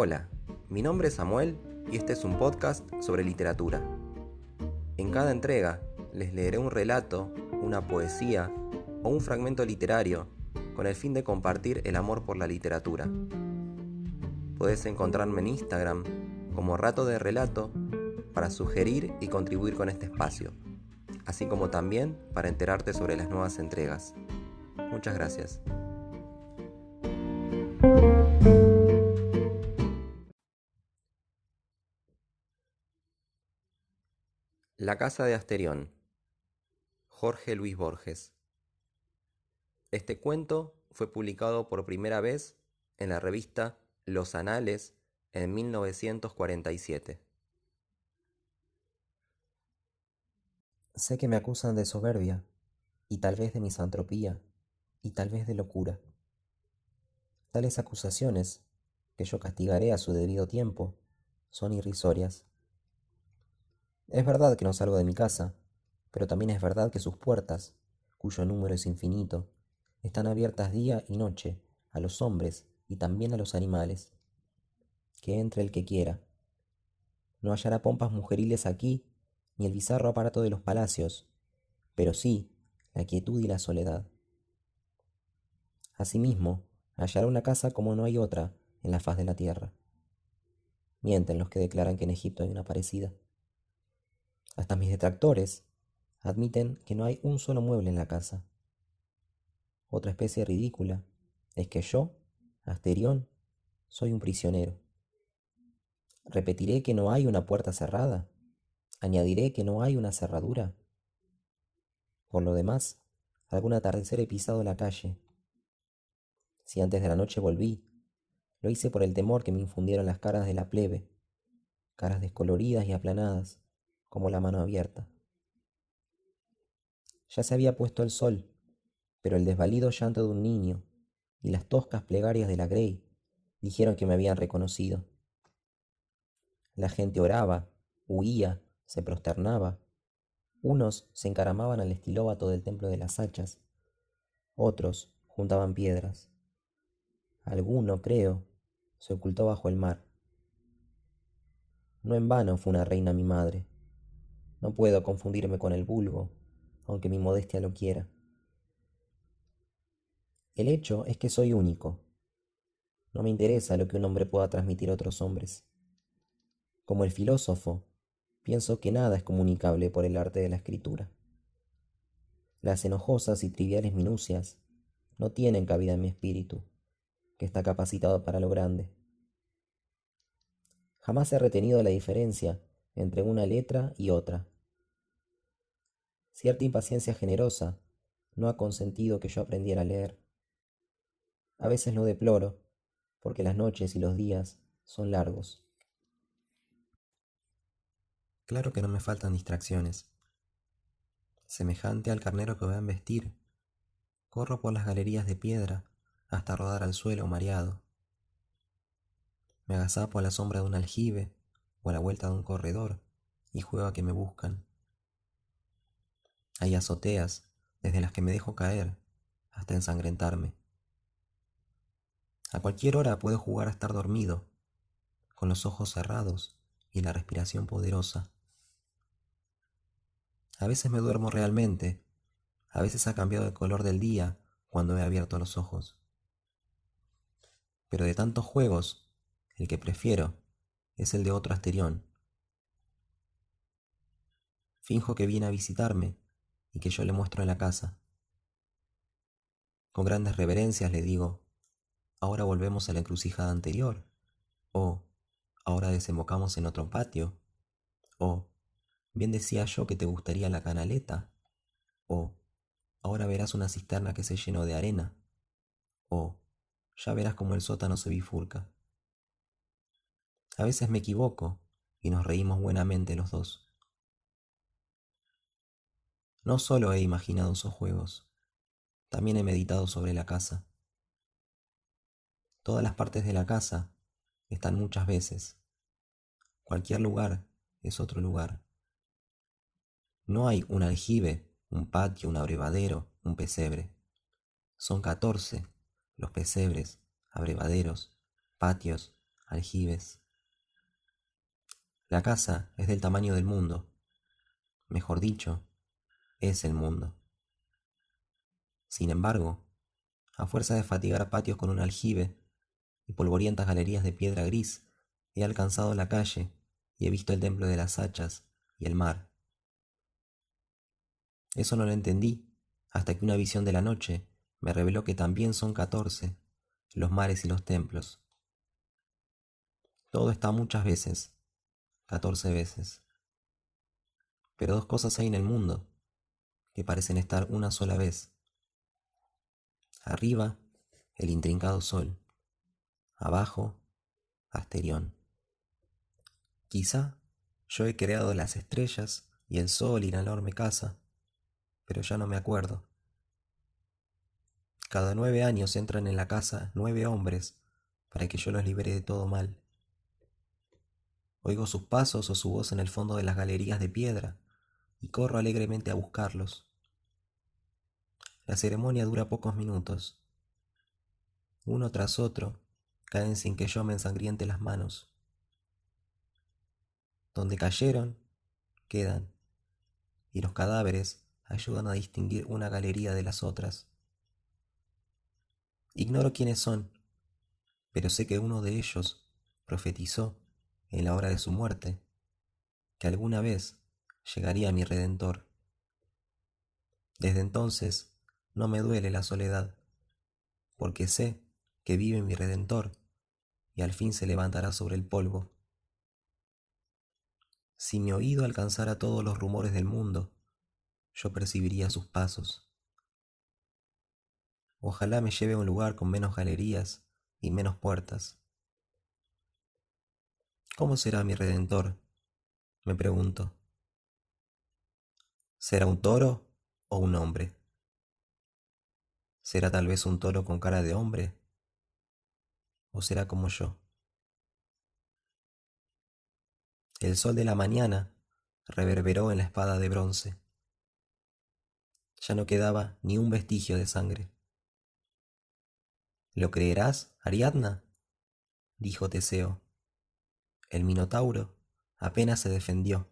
Hola, mi nombre es Samuel y este es un podcast sobre literatura. En cada entrega les leeré un relato, una poesía o un fragmento literario con el fin de compartir el amor por la literatura. Puedes encontrarme en Instagram como Rato de Relato para sugerir y contribuir con este espacio, así como también para enterarte sobre las nuevas entregas. Muchas gracias. La casa de Asterión. Jorge Luis Borges. Este cuento fue publicado por primera vez en la revista Los Anales en 1947. Sé que me acusan de soberbia, y tal vez de misantropía, y tal vez de locura. Tales acusaciones, que yo castigaré a su debido tiempo, son irrisorias. Es verdad que no salgo de mi casa, pero también es verdad que sus puertas, cuyo número es infinito, están abiertas día y noche a los hombres y también a los animales. Que entre el que quiera. No hallará pompas mujeriles aquí, ni el bizarro aparato de los palacios, pero sí la quietud y la soledad. Asimismo, hallará una casa como no hay otra en la faz de la tierra. Mienten los que declaran que en Egipto hay una parecida. Hasta mis detractores admiten que no hay un solo mueble en la casa. Otra especie ridícula es que yo, Asterión, soy un prisionero. Repetiré que no hay una puerta cerrada. Añadiré que no hay una cerradura. Por lo demás, algún atardecer he pisado la calle. Si antes de la noche volví, lo hice por el temor que me infundieron las caras de la plebe, caras descoloridas y aplanadas, como la mano abierta. Ya se había puesto el sol, pero el desvalido llanto de un niño y las toscas plegarias de la Grey dijeron que me habían reconocido. La gente oraba, huía, se prosternaba. Unos se encaramaban al estilóbato del templo de las hachas, otros juntaban piedras. Alguno, creo, se ocultó bajo el mar. No en vano fue una reina mi madre. No puedo confundirme con el vulgo, aunque mi modestia lo quiera. El hecho es que soy único. No me interesa lo que un hombre pueda transmitir a otros hombres. Como el filósofo, pienso que nada es comunicable por el arte de la escritura. Las enojosas y triviales minucias no tienen cabida en mi espíritu, que está capacitado para lo grande. Jamás he retenido la diferencia entre una letra y otra. Cierta impaciencia generosa no ha consentido que yo aprendiera a leer. A veces lo deploro, porque las noches y los días son largos. Claro que no me faltan distracciones. Semejante al carnero que voy a embestir, corro por las galerías de piedra hasta rodar al suelo mareado. Me agazapo a la sombra de un aljibe o a la vuelta de un corredor y juego a que me buscan. Hay azoteas desde las que me dejo caer hasta ensangrentarme. A cualquier hora puedo jugar a estar dormido, con los ojos cerrados y la respiración poderosa. A veces me duermo realmente, a veces ha cambiado el color del día cuando he abierto los ojos. Pero de tantos juegos, el que prefiero es el de otro Asterión. Finjo que viene a visitarme y que yo le muestro en la casa. Con grandes reverencias le digo, ahora volvemos a la encrucijada anterior, o ahora desembocamos en otro patio, o bien decía yo que te gustaría la canaleta, o ahora verás una cisterna que se llenó de arena, o ya verás cómo el sótano se bifurca. A veces me equivoco y nos reímos buenamente los dos. No solo he imaginado esos juegos, también he meditado sobre la casa. Todas las partes de la casa están muchas veces. Cualquier lugar es otro lugar. No hay un aljibe, un patio, un abrevadero, un pesebre. Son catorce los pesebres, abrevaderos, patios, aljibes. La casa es del tamaño del mundo. Mejor dicho, es el mundo. Sin embargo, a fuerza de fatigar patios con un aljibe y polvorientas galerías de piedra gris, he alcanzado la calle y he visto el templo de las hachas y el mar. Eso no lo entendí hasta que una visión de la noche me reveló que también son catorce los mares y los templos. Todo está muchas veces, catorce veces. Pero dos cosas hay en el mundo que parecen estar una sola vez. Arriba, el intrincado sol. Abajo, Asterión. Quizá yo he creado las estrellas y el sol y la enorme casa, pero ya no me acuerdo. Cada nueve años entran en la casa nueve hombres para que yo los libere de todo mal. Oigo sus pasos o su voz en el fondo de las galerías de piedra y corro alegremente a buscarlos. La ceremonia dura pocos minutos. Uno tras otro caen sin que yo me ensangriente las manos. Donde cayeron, quedan, y los cadáveres ayudan a distinguir una galería de las otras. Ignoro quiénes son, pero sé que uno de ellos profetizó en la hora de su muerte que alguna vez llegaría mi Redentor. Desde entonces no me duele la soledad, porque sé que vive mi Redentor y al fin se levantará sobre el polvo. Si mi oído alcanzara todos los rumores del mundo, yo percibiría sus pasos. Ojalá me lleve a un lugar con menos galerías y menos puertas. ¿Cómo será mi redentor? Me pregunto. ¿Será un toro o un hombre? ¿Será tal vez un toro con cara de hombre? ¿O será como yo? El sol de la mañana reverberó en la espada de bronce. Ya no quedaba ni un vestigio de sangre. ¿Lo creerás, Ariadna? dijo Teseo. El Minotauro apenas se defendió.